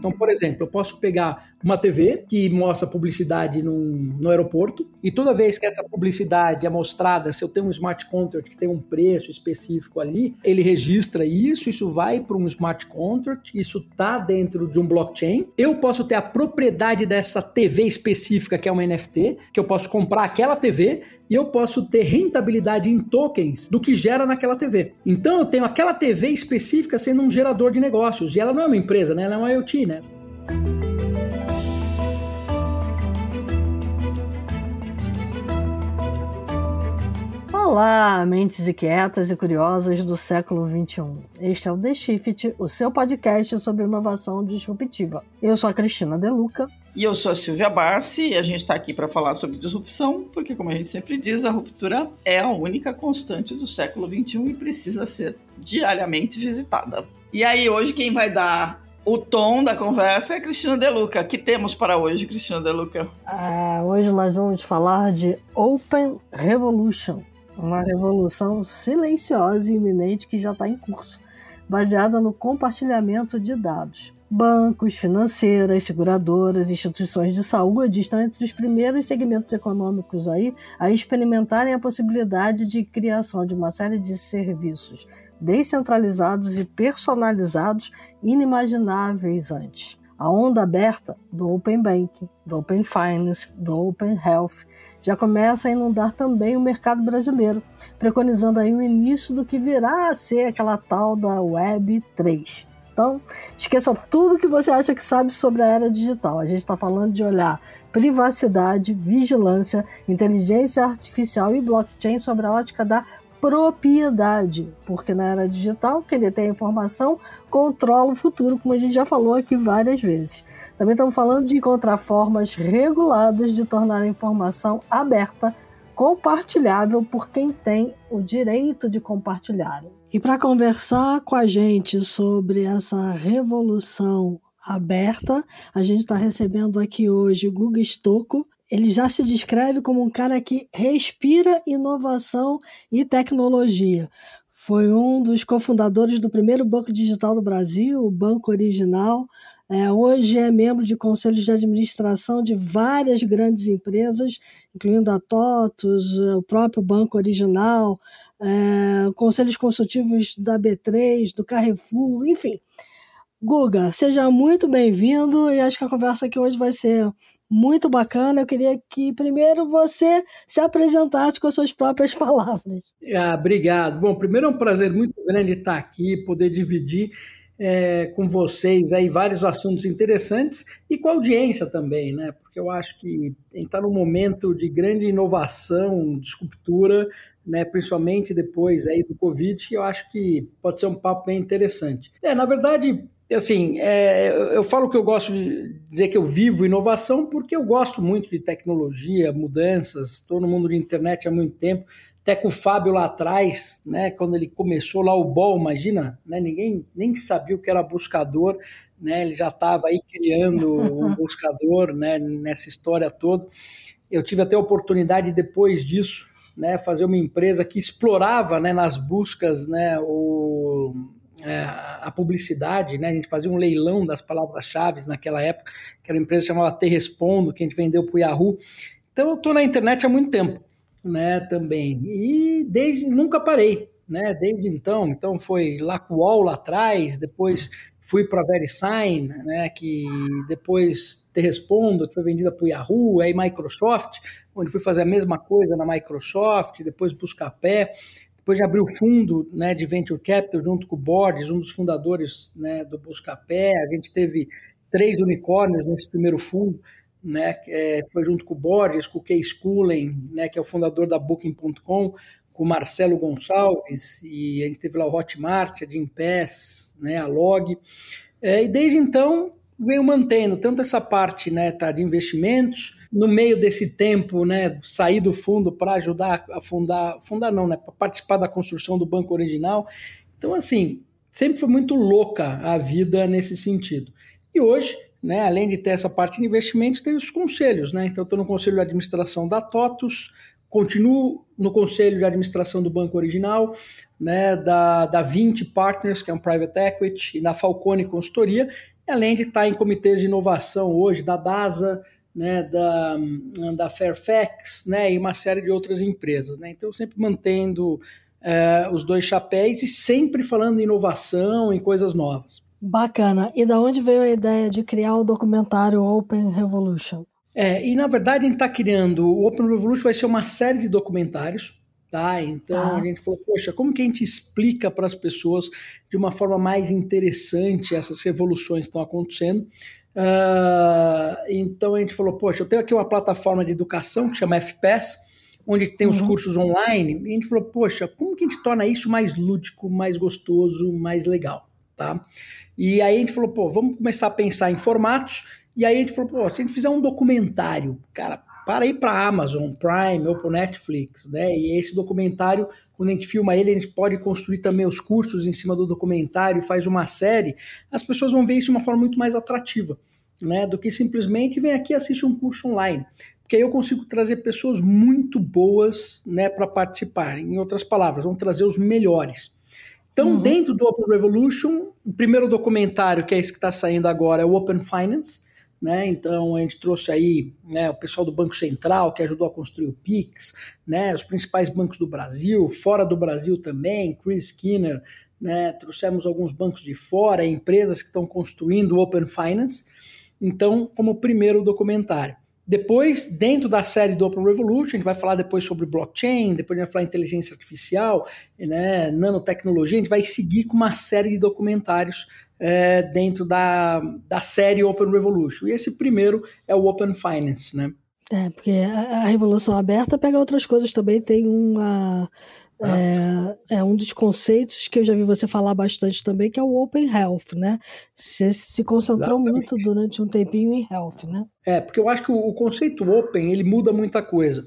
Então, por exemplo, eu posso pegar uma TV que mostra publicidade num, no aeroporto e toda vez que essa publicidade é mostrada, se eu tenho um smart contract que tem um preço específico ali, ele registra isso, isso vai para um smart contract, isso está dentro de um blockchain. Eu posso ter a propriedade dessa TV específica que é uma NFT, que eu posso comprar aquela TV e eu posso ter rentabilidade em tokens do que gera naquela TV. Então eu tenho aquela TV específica sendo um gerador de negócios, e ela não é uma empresa, né? ela é uma IoT, né? Olá, mentes inquietas e curiosas do século XXI. Este é o The Shift, o seu podcast sobre inovação disruptiva. Eu sou a Cristina Deluca e eu sou a Silvia Bassi e a gente está aqui para falar sobre disrupção, porque, como a gente sempre diz, a ruptura é a única constante do século XXI e precisa ser diariamente visitada. E aí, hoje, quem vai dar o tom da conversa é Cristina Deluca. que temos para hoje, Cristina Deluca? Ah, hoje nós vamos falar de Open Revolution, uma revolução silenciosa e iminente que já está em curso, baseada no compartilhamento de dados. Bancos, financeiras, seguradoras, instituições de saúde estão entre os primeiros segmentos econômicos aí a experimentarem a possibilidade de criação de uma série de serviços descentralizados e personalizados inimagináveis antes. A onda aberta do Open Banking, do Open Finance, do Open Health já começa a inundar também o mercado brasileiro, preconizando aí o início do que virá a ser aquela tal da Web 3. Então, esqueça tudo que você acha que sabe sobre a era digital. A gente está falando de olhar privacidade, vigilância, inteligência artificial e blockchain sobre a ótica da propriedade, porque na era digital, quem detém a informação controla o futuro, como a gente já falou aqui várias vezes. Também estamos falando de encontrar formas reguladas de tornar a informação aberta, compartilhável por quem tem o direito de compartilhar. E para conversar com a gente sobre essa revolução aberta, a gente está recebendo aqui hoje o Guga Stocco. Ele já se descreve como um cara que respira inovação e tecnologia. Foi um dos cofundadores do primeiro banco digital do Brasil, o Banco Original. É, hoje é membro de conselhos de administração de várias grandes empresas, incluindo a TOTUS, o próprio Banco Original, é, conselhos consultivos da B3, do Carrefour, enfim. Guga, seja muito bem-vindo e acho que a conversa aqui hoje vai ser muito bacana. Eu queria que primeiro você se apresentasse com as suas próprias palavras. Ah, obrigado. Bom, primeiro é um prazer muito grande estar aqui, poder dividir é, com vocês aí vários assuntos interessantes e com a audiência também, né? Porque eu acho que a gente está num momento de grande inovação, de escultura, né, principalmente depois aí do Covid, eu acho que pode ser um papo bem interessante. É, na verdade, assim, é, eu falo que eu gosto de dizer que eu vivo inovação porque eu gosto muito de tecnologia, mudanças, estou no mundo de internet há muito tempo, até com o Fábio lá atrás, né, quando ele começou lá o BOL, imagina, né, ninguém nem sabia o que era buscador, né, ele já estava aí criando um buscador, né, nessa história toda. Eu tive até a oportunidade depois disso né, fazer uma empresa que explorava né, nas buscas né, o, é, a publicidade, né, a gente fazia um leilão das palavras-chave naquela época, que era uma empresa que chamava Te Respondo, que a gente vendeu para o Yahoo. Então eu estou na internet há muito tempo né, também, e desde nunca parei. Né, desde então, então foi Lacual lá atrás, depois fui para a VeriSign, né, que depois te respondo, que foi vendida para o Yahoo, aí Microsoft, onde fui fazer a mesma coisa na Microsoft, depois Buscapé, depois de abrir o fundo né, de Venture Capital junto com o Borges, um dos fundadores né, do Buscapé, a gente teve três unicórnios nesse primeiro fundo, né, é, foi junto com o Borges, com o Case Coolen, né, que é o fundador da Booking.com, com o Marcelo Gonçalves, e a gente teve lá o Hotmart, a Gimpass, né, a Log, é, e desde então venho mantendo tanto essa parte né, tá, de investimentos, no meio desse tempo, né, sair do fundo para ajudar a fundar, fundar não, né, para participar da construção do banco original. Então, assim, sempre foi muito louca a vida nesse sentido. E hoje, né, além de ter essa parte de investimentos, tem os conselhos, né? Então, estou no conselho de administração da TOTUS, continuo no conselho de administração do banco original, né, da, da 20 Partners, que é um private equity, e na Falcone Consultoria, além de estar em comitês de inovação hoje da DASA, né, da, da Fairfax, né, e uma série de outras empresas. Né? Então, sempre mantendo é, os dois chapéus e sempre falando em inovação, em coisas novas. Bacana. E da onde veio a ideia de criar o documentário Open Revolution? É, e na verdade a gente está criando o Open Revolution vai ser uma série de documentários, tá? Então ah. a gente falou, poxa, como que a gente explica para as pessoas de uma forma mais interessante essas revoluções que estão acontecendo? Uh, então a gente falou, poxa, eu tenho aqui uma plataforma de educação que chama FPS, onde tem os uhum. cursos online, e a gente falou, poxa, como que a gente torna isso mais lúdico, mais gostoso, mais legal, tá? E aí a gente falou, pô, vamos começar a pensar em formatos. E aí a gente falou, pô, se a gente fizer um documentário, cara, para ir para Amazon Prime ou para Netflix, né? E esse documentário, quando a gente filma ele, a gente pode construir também os cursos em cima do documentário, faz uma série, as pessoas vão ver isso de uma forma muito mais atrativa, né? Do que simplesmente vem aqui e assiste um curso online. Porque aí eu consigo trazer pessoas muito boas, né, para participar. Em outras palavras, vão trazer os melhores. Então, uhum. dentro do Open Revolution, o primeiro documentário, que é esse que está saindo agora, é o Open Finance. Né? Então, a gente trouxe aí né, o pessoal do Banco Central, que ajudou a construir o PIX, né, os principais bancos do Brasil, fora do Brasil também, Chris Skinner, né, trouxemos alguns bancos de fora, empresas que estão construindo o Open Finance. Então, como primeiro documentário. Depois, dentro da série do Open Revolution, a gente vai falar depois sobre blockchain, depois a gente vai falar inteligência artificial, né, nanotecnologia, a gente vai seguir com uma série de documentários é, dentro da, da série Open Revolution. E esse primeiro é o Open Finance, né? É, porque a, a Revolução Aberta pega outras coisas também, tem uma é, é, um dos conceitos que eu já vi você falar bastante também, que é o Open Health, né? Você se concentrou Exatamente. muito durante um tempinho em Health, né? É, porque eu acho que o, conceito Open, ele muda muita coisa,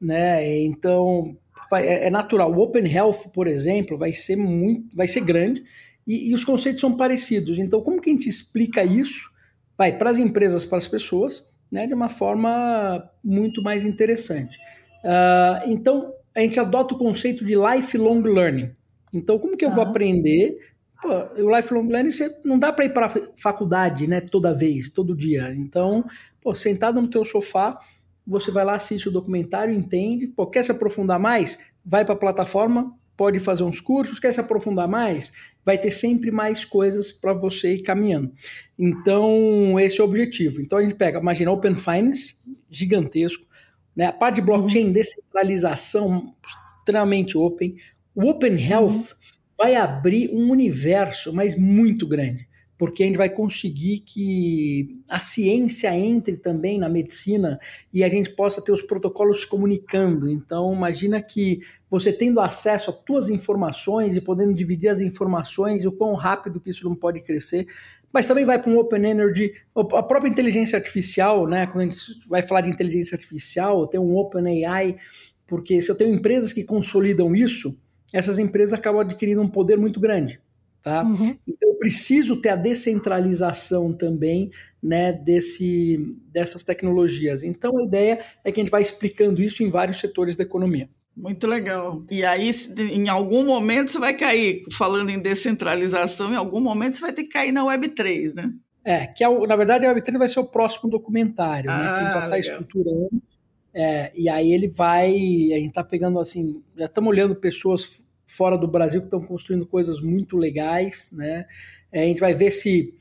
né? Então, é, é natural. O Open Health, por exemplo, vai ser muito, vai ser grande e, e os conceitos são parecidos. Então, como que a gente explica isso? Vai para as empresas, para as pessoas, né? De uma forma muito mais interessante. Uh, então, a gente adota o conceito de lifelong learning. Então, como que eu vou aprender? Pô, o lifelong learning você, não dá para ir para faculdade, né, toda vez, todo dia. Então, pô, sentado no teu sofá, você vai lá, assiste o documentário, entende. Pô, quer se aprofundar mais? Vai para a plataforma, pode fazer uns cursos. Quer se aprofundar mais? Vai ter sempre mais coisas para você ir caminhando. Então, esse é o objetivo. Então, a gente pega, imagina, Open Finance, gigantesco né? A parte de blockchain, uhum. descentralização extremamente open. O Open Health uhum. vai abrir um universo, mas muito grande, porque a gente vai conseguir que a ciência entre também na medicina e a gente possa ter os protocolos comunicando. Então, imagina que você tendo acesso a suas informações e podendo dividir as informações, o quão rápido que isso não pode crescer mas também vai para um Open Energy, a própria inteligência artificial, né? Quando a gente vai falar de inteligência artificial, tem um Open AI, porque se eu tenho empresas que consolidam isso, essas empresas acabam adquirindo um poder muito grande. Tá? Uhum. Então eu preciso ter a descentralização também né, desse, dessas tecnologias. Então a ideia é que a gente vai explicando isso em vários setores da economia. Muito legal. E aí, em algum momento, você vai cair, falando em descentralização, em algum momento você vai ter que cair na Web3, né? É, que é, na verdade a Web3 vai ser o próximo documentário, ah, né, que a gente já está ah, estruturando. É, e aí ele vai, a gente está pegando assim, já estamos olhando pessoas fora do Brasil que estão construindo coisas muito legais, né? É, a gente vai ver se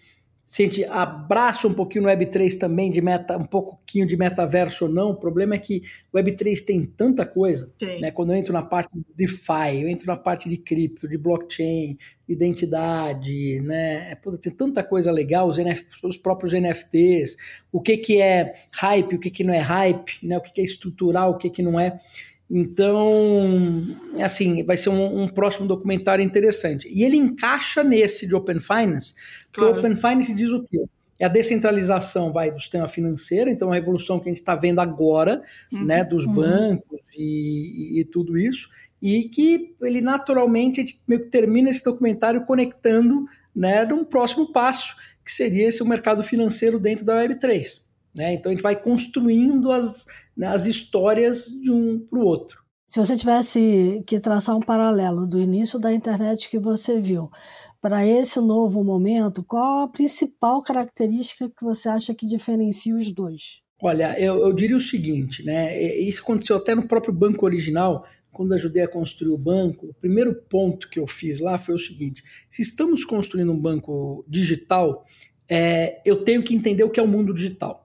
se a gente abraça um pouquinho no Web3 também, de meta, um pouquinho de metaverso ou não, o problema é que o Web3 tem tanta coisa, né? Quando eu entro na parte de DeFi, eu entro na parte de cripto, de blockchain, identidade, né? É, pô, tem tanta coisa legal, os, NF, os próprios NFTs, o que, que é hype, o que, que não é hype, né? O que, que é estrutural, o que, que não é. Então, assim, vai ser um, um, próximo documentário interessante. E ele encaixa nesse de Open Finance, porque claro. o Open Finance diz o quê? É a descentralização vai do sistema financeiro, então a revolução que a gente está vendo agora, uhum. né, dos uhum. bancos e, e, tudo isso, e que ele naturalmente a gente meio que termina esse documentário conectando, né, num próximo passo, que seria esse o mercado financeiro dentro da Web3. Né? Então a gente vai construindo as, né, as histórias de um para o outro. Se você tivesse que traçar um paralelo do início da internet que você viu para esse novo momento, qual a principal característica que você acha que diferencia os dois? Olha, eu, eu diria o seguinte, né? Isso aconteceu até no próprio banco original, quando ajudei a construir o banco. O primeiro ponto que eu fiz lá foi o seguinte: se estamos construindo um banco digital, é, eu tenho que entender o que é o mundo digital.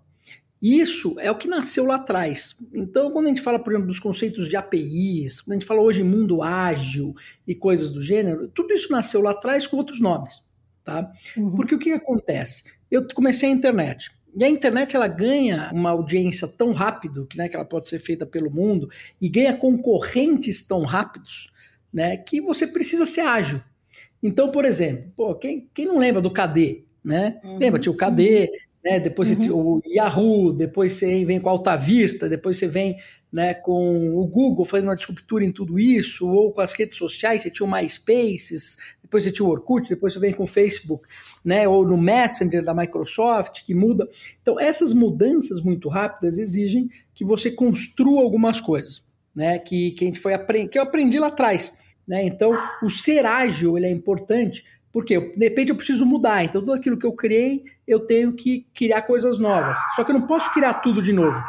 Isso é o que nasceu lá atrás. Então, quando a gente fala, por exemplo, dos conceitos de APIs, quando a gente fala hoje mundo ágil e coisas do gênero, tudo isso nasceu lá atrás com outros nomes, tá? Uhum. Porque o que acontece? Eu comecei a internet. E a internet ela ganha uma audiência tão rápido que, né, que ela pode ser feita pelo mundo e ganha concorrentes tão rápidos né, que você precisa ser ágil. Então, por exemplo, pô, quem, quem não lembra do KD? Né? Uhum. Lembra, tinha o KD, né? Depois uhum. o Yahoo, depois você vem com a Alta Vista, depois você vem né, com o Google fazendo uma disruptura em tudo isso, ou com as redes sociais, você tinha o MySpaces, depois você tinha o Orkut, depois você vem com o Facebook, né, ou no Messenger da Microsoft, que muda. Então, essas mudanças muito rápidas exigem que você construa algumas coisas, né, que, que a gente foi aprend... que eu aprendi lá atrás. Né? Então, o ser ágil ele é importante porque de repente eu preciso mudar, então tudo aquilo que eu criei, eu tenho que criar coisas novas. Só que eu não posso criar tudo de novo.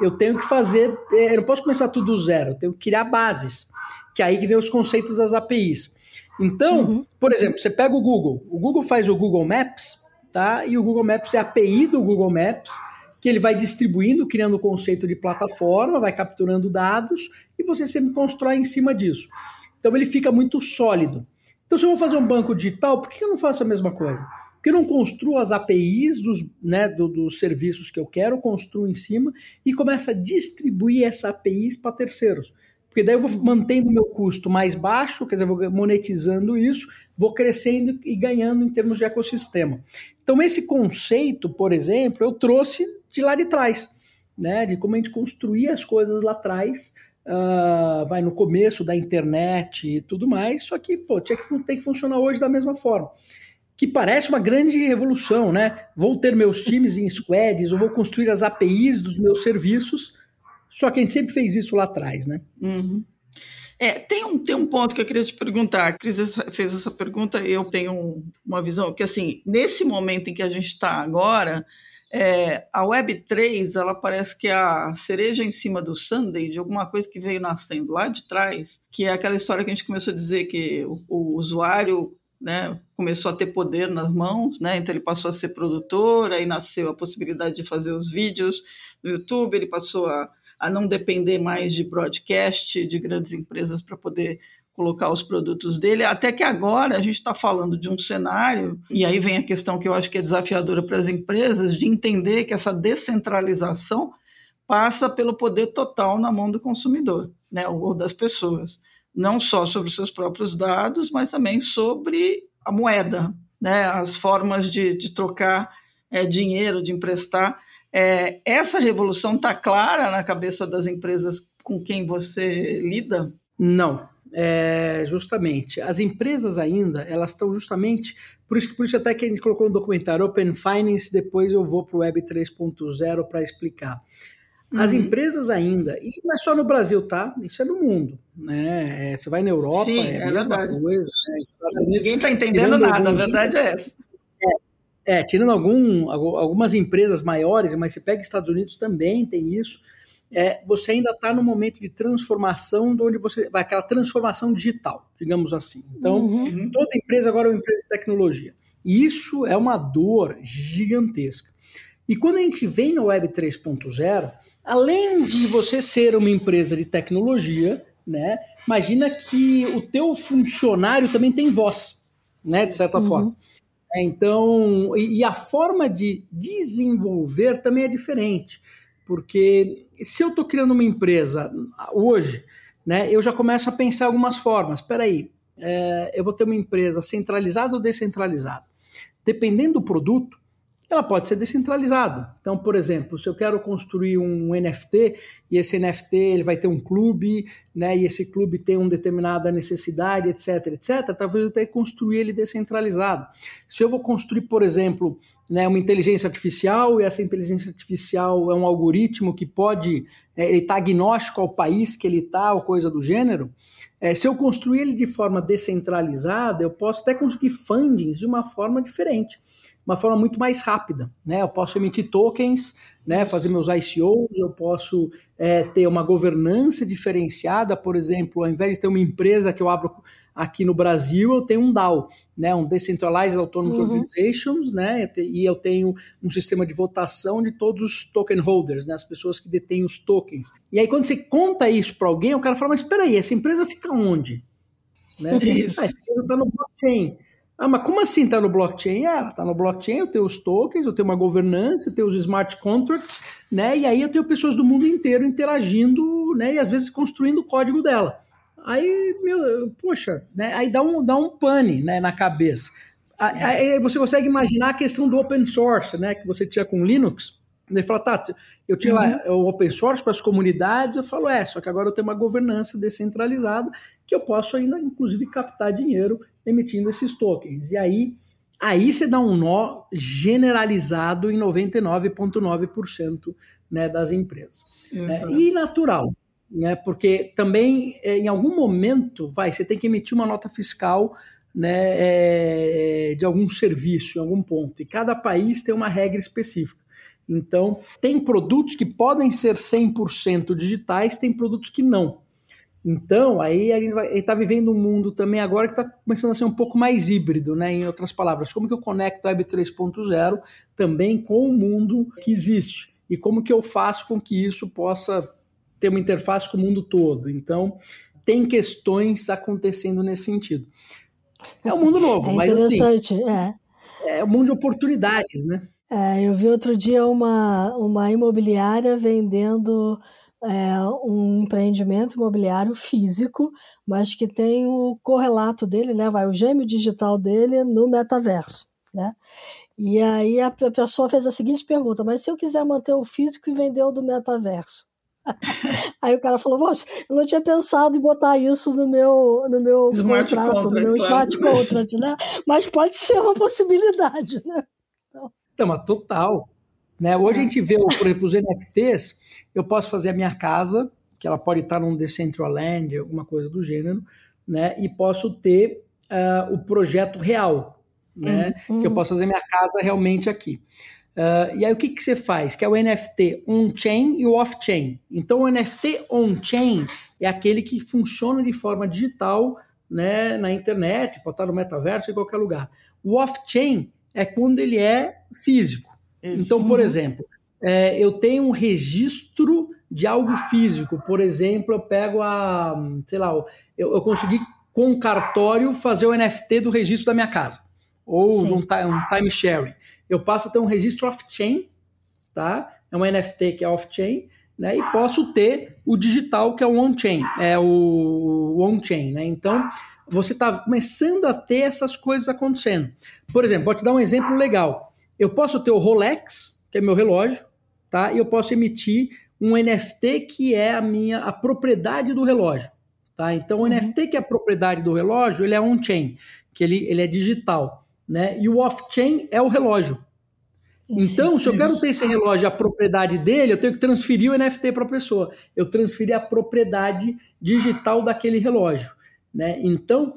Eu tenho que fazer, é, eu não posso começar tudo do zero, eu tenho que criar bases, que é aí que vem os conceitos das APIs. Então, uhum. por exemplo, você pega o Google, o Google faz o Google Maps, tá? E o Google Maps é a API do Google Maps, que ele vai distribuindo, criando o conceito de plataforma, vai capturando dados e você sempre constrói em cima disso. Então ele fica muito sólido. Então, se eu vou fazer um banco digital, por que eu não faço a mesma coisa? Porque eu não construo as APIs dos, né, do, dos serviços que eu quero, construo em cima e começo a distribuir essa APIs para terceiros. Porque daí eu vou mantendo o meu custo mais baixo, quer dizer, vou monetizando isso, vou crescendo e ganhando em termos de ecossistema. Então, esse conceito, por exemplo, eu trouxe de lá de trás, né? De como a gente construía as coisas lá atrás uh, vai no começo da internet e tudo mais, só que pô, tinha que, tem que funcionar hoje da mesma forma. Que parece uma grande revolução, né? Vou ter meus times em squads, ou vou construir as APIs dos meus serviços, só que a gente sempre fez isso lá atrás, né? Uhum. É, tem um, tem um ponto que eu queria te perguntar. A Cris fez essa pergunta eu tenho uma visão que, assim, nesse momento em que a gente está agora, é, a Web3, ela parece que é a cereja em cima do Sunday de alguma coisa que veio nascendo lá de trás, que é aquela história que a gente começou a dizer que o, o usuário né, começou a ter poder nas mãos, né, então ele passou a ser produtor, aí nasceu a possibilidade de fazer os vídeos no YouTube, ele passou a, a não depender mais de broadcast de grandes empresas para poder colocar os produtos dele, até que agora a gente está falando de um cenário, e aí vem a questão que eu acho que é desafiadora para as empresas, de entender que essa descentralização passa pelo poder total na mão do consumidor, né, ou das pessoas, não só sobre os seus próprios dados, mas também sobre a moeda, né, as formas de, de trocar é, dinheiro, de emprestar. É, essa revolução está clara na cabeça das empresas com quem você lida? Não, é, justamente. As empresas ainda, elas estão justamente, por isso que por isso até que a gente colocou no documentário Open Finance, depois eu vou para o Web 3.0 para explicar. As uhum. empresas ainda, e não é só no Brasil, tá? Isso é no mundo. Né? É, você vai na Europa, Sim, é, é a mesma verdade. coisa. Né? Ninguém está entendendo nada, a verdade é essa. É, é, tirando algum, algumas empresas maiores, mas você pega Estados Unidos também tem isso é, você ainda está no momento de transformação, onde você vai aquela transformação digital, digamos assim. Então, uhum. toda empresa agora é uma empresa de tecnologia. E isso é uma dor gigantesca. E quando a gente vem no Web 3.0, além de você ser uma empresa de tecnologia, né, imagina que o teu funcionário também tem voz, né, de certa uhum. forma. É, então, e, e a forma de desenvolver também é diferente. Porque se eu estou criando uma empresa hoje, né, eu já começo a pensar algumas formas. Espera aí, é, eu vou ter uma empresa centralizada ou descentralizada? Dependendo do produto, ela pode ser descentralizada. Então, por exemplo, se eu quero construir um NFT e esse NFT ele vai ter um clube, né, e esse clube tem uma determinada necessidade, etc, etc, talvez eu tenha que construir ele descentralizado. Se eu vou construir, por exemplo, né, uma inteligência artificial e essa inteligência artificial é um algoritmo que pode, é, ele está agnóstico ao país que ele está, ou coisa do gênero, é, se eu construir ele de forma descentralizada, eu posso até conseguir fundings de uma forma diferente uma forma muito mais rápida. Né? Eu posso emitir tokens, né, fazer meus ICOs, eu posso é, ter uma governança diferenciada, por exemplo, ao invés de ter uma empresa que eu abro aqui no Brasil, eu tenho um DAO, né, um Decentralized Autonomous uhum. Organizations, né, e eu tenho um sistema de votação de todos os token holders, né, as pessoas que detêm os tokens. E aí quando você conta isso para alguém, o cara fala, mas espera aí, essa empresa fica onde? Né? Isso. Ah, essa empresa está no blockchain. Ah, mas como assim está no blockchain? Ah, ela está no blockchain, eu tenho os tokens, eu tenho uma governança, eu tenho os smart contracts, né? E aí eu tenho pessoas do mundo inteiro interagindo, né? E às vezes construindo o código dela. Aí, meu, poxa, né? Aí dá um, dá um pane né, na cabeça. Aí você consegue imaginar a questão do open source, né? Que você tinha com Linux. Ele fala, tá, eu tinha uhum. lá o open source para as comunidades, eu falo, é, só que agora eu tenho uma governança descentralizada que eu posso ainda, inclusive, captar dinheiro emitindo esses tokens. E aí, aí você dá um nó generalizado em 99,9% né, das empresas. Né? E natural, né? Porque também, é, em algum momento, vai, você tem que emitir uma nota fiscal né, é, de algum serviço, em algum ponto. E cada país tem uma regra específica. Então, tem produtos que podem ser 100% digitais, tem produtos que não. Então, aí a gente está vivendo um mundo também agora que está começando a ser um pouco mais híbrido, né? Em outras palavras, como que eu conecto a Web 3.0 também com o mundo que existe? E como que eu faço com que isso possa ter uma interface com o mundo todo? Então, tem questões acontecendo nesse sentido. É um mundo novo, é mas assim. É. é um mundo de oportunidades, né? É, eu vi outro dia uma, uma imobiliária vendendo é, um empreendimento imobiliário físico, mas que tem o correlato dele, né, vai o gêmeo digital dele no metaverso, né? E aí a pessoa fez a seguinte pergunta: mas se eu quiser manter o físico e vender o do metaverso? Aí o cara falou: Poxa, eu não tinha pensado em botar isso no meu, no meu smart contrato, contract, no meu claro. smart contract, né? Mas pode ser uma possibilidade, né? Então mas total. Né? Hoje a gente vê, por exemplo, os NFTs, eu posso fazer a minha casa, que ela pode estar num Decentraland, alguma coisa do gênero, né? e posso ter uh, o projeto real, né? Uhum. que eu posso fazer minha casa realmente aqui. Uh, e aí o que, que você faz? Que é o NFT on-chain e o off-chain. Então o NFT on-chain é aquele que funciona de forma digital né, na internet, pode estar no metaverso, em qualquer lugar. O off-chain é quando ele é físico. Isso. Então, por exemplo, é, eu tenho um registro de algo físico. Por exemplo, eu pego a, sei lá, eu, eu consegui com um cartório fazer o NFT do registro da minha casa ou um, um time sharing. Eu passo a ter um registro off-chain, tá? É um NFT que é off-chain, né? E posso ter o digital que é o on-chain, é o on-chain, né? Então você está começando a ter essas coisas acontecendo. Por exemplo, vou te dar um exemplo legal. Eu posso ter o Rolex, que é meu relógio, tá? E eu posso emitir um NFT que é a minha a propriedade do relógio, tá? Então o uhum. NFT que é a propriedade do relógio, ele é on-chain, que ele, ele é digital, né? E o off-chain é o relógio. Então, se eu quero ter esse relógio, a propriedade dele, eu tenho que transferir o NFT para a pessoa. Eu transferi a propriedade digital daquele relógio. Né? Então,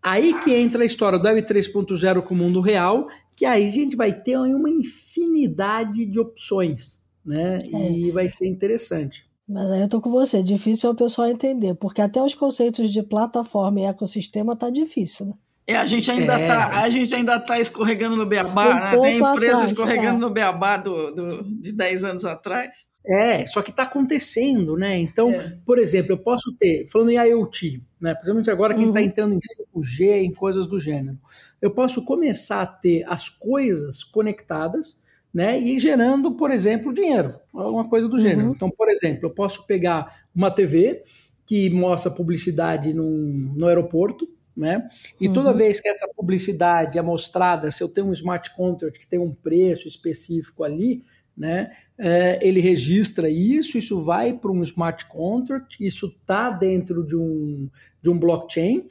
aí que entra a história do Web 3.0 com o mundo real que aí a gente vai ter uma infinidade de opções, né? É. E vai ser interessante. Mas aí eu tô com você, é difícil o pessoal entender, porque até os conceitos de plataforma e ecossistema tá difícil, né? É, a gente ainda é. tá, a gente ainda tá escorregando no beabá, um né? Tem empresa atrás, escorregando é. no beabá do, do, de 10 anos atrás. É, só que está acontecendo, né? Então, é. por exemplo, eu posso ter, falando em IoT, né? Principalmente agora quem está uhum. entrando em 5G, em coisas do gênero eu posso começar a ter as coisas conectadas né, e gerando, por exemplo, dinheiro, alguma coisa do gênero. Uhum. Então, por exemplo, eu posso pegar uma TV que mostra publicidade num, no aeroporto, né? E toda uhum. vez que essa publicidade é mostrada, se eu tenho um smart contract que tem um preço específico ali, né? É, ele registra isso, isso vai para um smart contract, isso está dentro de um, de um blockchain.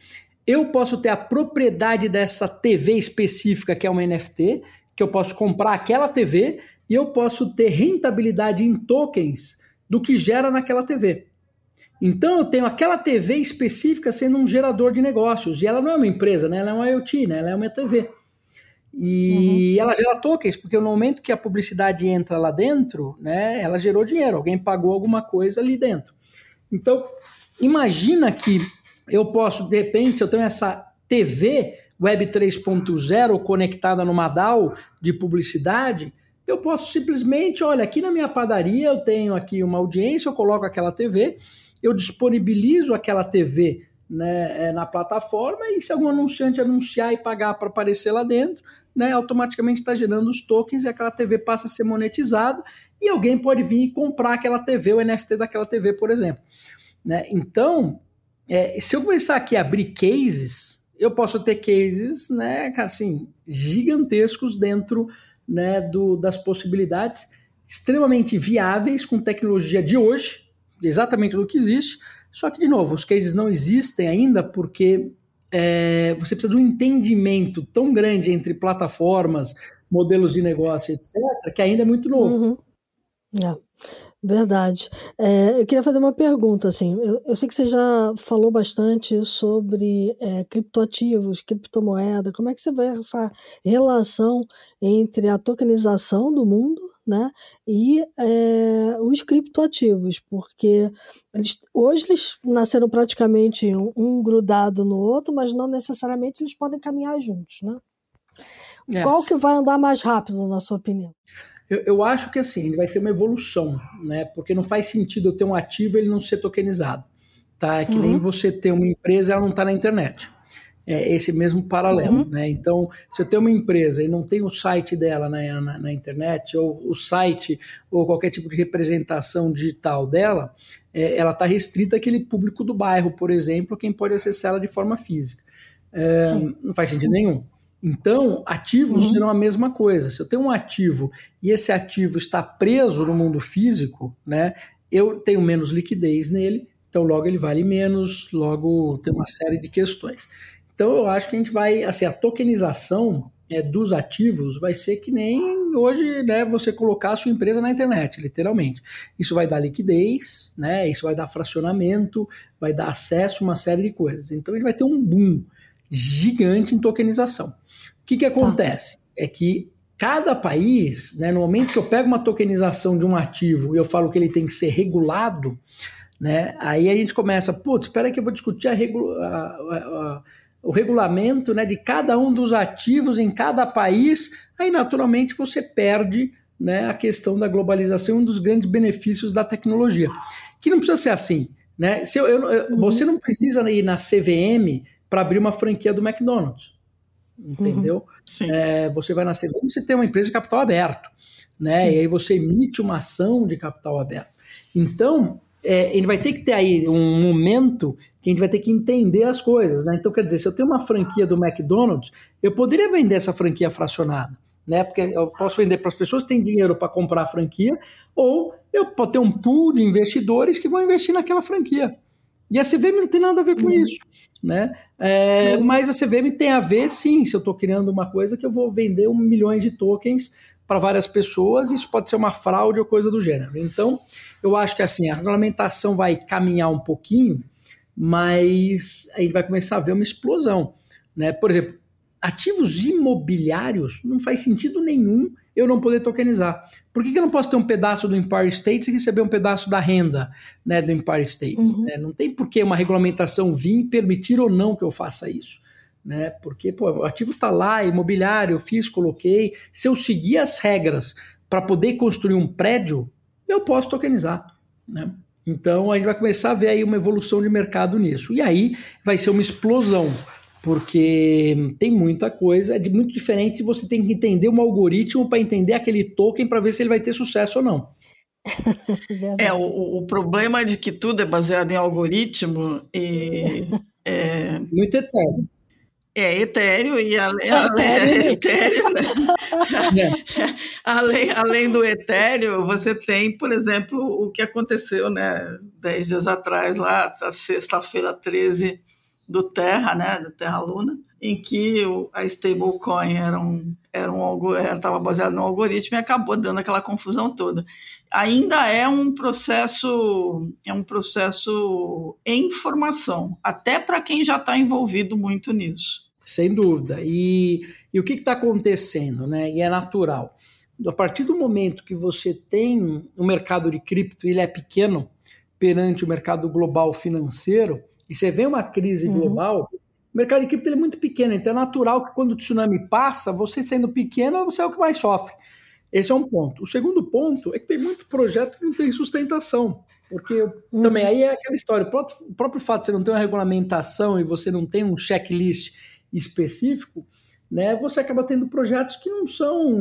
Eu posso ter a propriedade dessa TV específica, que é uma NFT, que eu posso comprar aquela TV e eu posso ter rentabilidade em tokens do que gera naquela TV. Então eu tenho aquela TV específica sendo um gerador de negócios. E ela não é uma empresa, né? ela é uma IoT, né? ela é uma TV. E uhum. ela gera tokens, porque no momento que a publicidade entra lá dentro, né, ela gerou dinheiro, alguém pagou alguma coisa ali dentro. Então, imagina que eu posso, de repente, se eu tenho essa TV Web 3.0 conectada no Madal de publicidade, eu posso simplesmente, olha, aqui na minha padaria eu tenho aqui uma audiência, eu coloco aquela TV, eu disponibilizo aquela TV né, é, na plataforma e se algum anunciante anunciar e pagar para aparecer lá dentro, né, automaticamente está gerando os tokens e aquela TV passa a ser monetizada e alguém pode vir e comprar aquela TV, o NFT daquela TV, por exemplo. Né? Então, é, se eu começar aqui a abrir cases, eu posso ter cases né, assim, gigantescos dentro né, do, das possibilidades, extremamente viáveis com tecnologia de hoje, exatamente do que existe, só que, de novo, os cases não existem ainda porque é, você precisa de um entendimento tão grande entre plataformas, modelos de negócio, etc., que ainda é muito novo. Uhum. É, verdade. É, eu queria fazer uma pergunta, assim, eu, eu, sei que você já falou bastante sobre é, criptoativos, criptomoeda, como é que você vê essa relação entre a tokenização do mundo né? E é, os criptoativos, porque eles, hoje eles nasceram praticamente um, um, grudado no outro, mas não necessariamente eles podem caminhar juntos, né? É. Qual que vai andar mais rápido, na sua opinião? Eu, eu, acho que assim, ele vai ter uma evolução, né? Porque não faz sentido eu ter um ativo e ele não ser tokenizado. Tá? É que uhum. nem você ter uma empresa e ela não está na internet é, esse mesmo paralelo. Uhum. Né? Então, se eu tenho uma empresa e não tem o site dela na, na, na, internet, ou o site, ou qualquer tipo de representação digital dela, é, ela está restrita àquele público do bairro, por exemplo, quem pode acessar ela de forma física. É, não faz sentido nenhum. Então, ativos uhum. serão a mesma coisa. Se eu tenho um ativo e esse ativo está preso no mundo físico, né, eu tenho menos liquidez nele, então logo ele vale menos, logo tem uma série de questões. Então eu acho que a gente vai, assim, a tokenização é, dos ativos vai ser que nem hoje, né, você colocar a sua empresa na internet, literalmente. Isso vai dar liquidez, né, isso vai dar fracionamento, vai dar acesso a uma série de coisas. Então ele vai ter um boom gigante em tokenização. O que, que acontece? É que cada país, né, no momento que eu pego uma tokenização de um ativo e eu falo que ele tem que ser regulado, né, aí a gente começa, putz, espera que eu vou discutir a, regula a, a, o regulamento né, de cada um dos ativos em cada país, aí naturalmente você perde né, a questão da globalização, um dos grandes benefícios da tecnologia. Que não precisa ser assim. Né? Se eu, eu, uhum. Você não precisa ir na CVM para abrir uma franquia do McDonald's. Entendeu? Uhum. É, você vai na CVM, você tem uma empresa de capital aberto. Né? E aí você emite uma ação de capital aberto. Então, é, ele vai ter que ter aí um momento que a gente vai ter que entender as coisas, né? Então, quer dizer, se eu tenho uma franquia do McDonald's, eu poderia vender essa franquia fracionada, né? Porque eu posso vender para as pessoas que têm dinheiro para comprar a franquia, ou eu posso ter um pool de investidores que vão investir naquela franquia. E a CVM não tem nada a ver com uhum. isso, né? É, uhum. Mas a CVM tem a ver, sim, se eu estou criando uma coisa que eu vou vender um milhões de tokens para várias pessoas, isso pode ser uma fraude ou coisa do gênero. Então, eu acho que assim, a regulamentação vai caminhar um pouquinho, mas aí vai começar a ver uma explosão. Né? Por exemplo, ativos imobiliários não faz sentido nenhum eu não poder tokenizar. Por que, que eu não posso ter um pedaço do Empire State e receber um pedaço da renda né, do Empire State? Uhum. É, não tem por que uma regulamentação vir permitir ou não que eu faça isso né? Porque pô, o ativo está lá, imobiliário, eu fiz, coloquei. Se eu seguir as regras para poder construir um prédio, eu posso tokenizar, né? Então a gente vai começar a ver aí uma evolução de mercado nisso. E aí vai ser uma explosão, porque tem muita coisa, é de muito diferente, você tem que entender um algoritmo para entender aquele token para ver se ele vai ter sucesso ou não. é, o, o problema de que tudo é baseado em algoritmo e É... Muito etéreo. É etéreo e além, além, etéreo, né? é. além, além do etéreo, você tem, por exemplo, o que aconteceu né, dez dias atrás, lá, sexta-feira 13 do Terra, né, do Terra Luna, em que a stablecoin era um, era um, estava baseado no algoritmo e acabou dando aquela confusão toda. Ainda é um processo, é um processo em formação, até para quem já está envolvido muito nisso. Sem dúvida. E, e o que está acontecendo, né? E é natural. A partir do momento que você tem um mercado de cripto, ele é pequeno perante o mercado global financeiro, e você vê uma crise uhum. global, o mercado de cripto é muito pequeno, então é natural que quando o tsunami passa, você sendo pequeno, você é o que mais sofre. Esse é um ponto. O segundo ponto é que tem muito projeto que não tem sustentação. Porque uhum. também aí é aquela história, o próprio, o próprio fato de você não ter uma regulamentação e você não tem um checklist específico, né, você acaba tendo projetos que não são.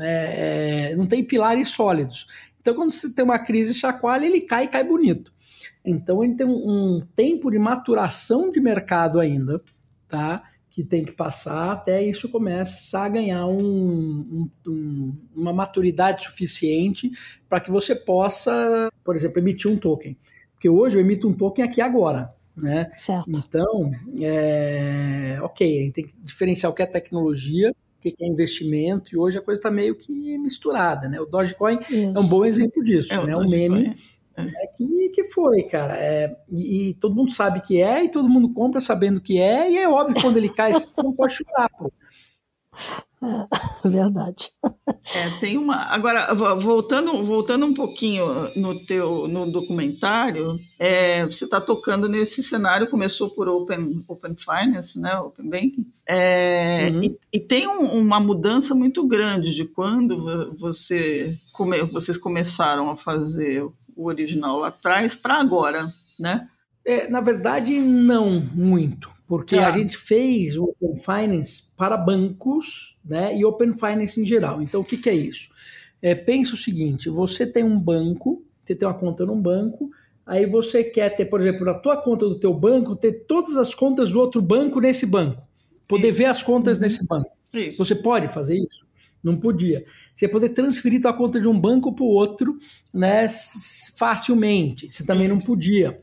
É, não tem pilares sólidos. Então, quando você tem uma crise chacoalha, ele cai e cai bonito. Então ele tem um, um tempo de maturação de mercado ainda, tá? que tem que passar até isso começar a ganhar um, um, uma maturidade suficiente para que você possa, por exemplo, emitir um token. Porque hoje eu emito um token aqui agora. Né? Certo. Então, é, ok, a gente tem que diferenciar o que é tecnologia, o que é investimento, e hoje a coisa está meio que misturada. Né? O Dogecoin isso. é um bom exemplo disso. É né? um meme é que, que foi, cara. É, e, e, todo mundo sabe que é, e todo mundo compra sabendo que é, e é óbvio que quando ele cai, você não pode chorar, pô. É, verdade. É, tem uma. Agora, voltando, voltando um pouquinho no teu no documentário, é, você está tocando nesse cenário, começou por Open, open Finance, né? Open Banking. É, uhum. e, e, tem um, uma mudança muito grande de quando você come, vocês começaram a fazer o original lá atrás para agora, né? É, na verdade, não muito, porque a gente fez o Open Finance para bancos né, e Open Finance em geral. Então, o que, que é isso? É, pensa o seguinte: você tem um banco, você tem uma conta num banco, aí você quer ter, por exemplo, na tua conta do teu banco, ter todas as contas do outro banco nesse banco, poder isso. ver as contas uhum. nesse banco. Isso. Você pode fazer isso? Não podia. Você ia poder transferir tua conta de um banco para o outro né, facilmente. Você também não podia.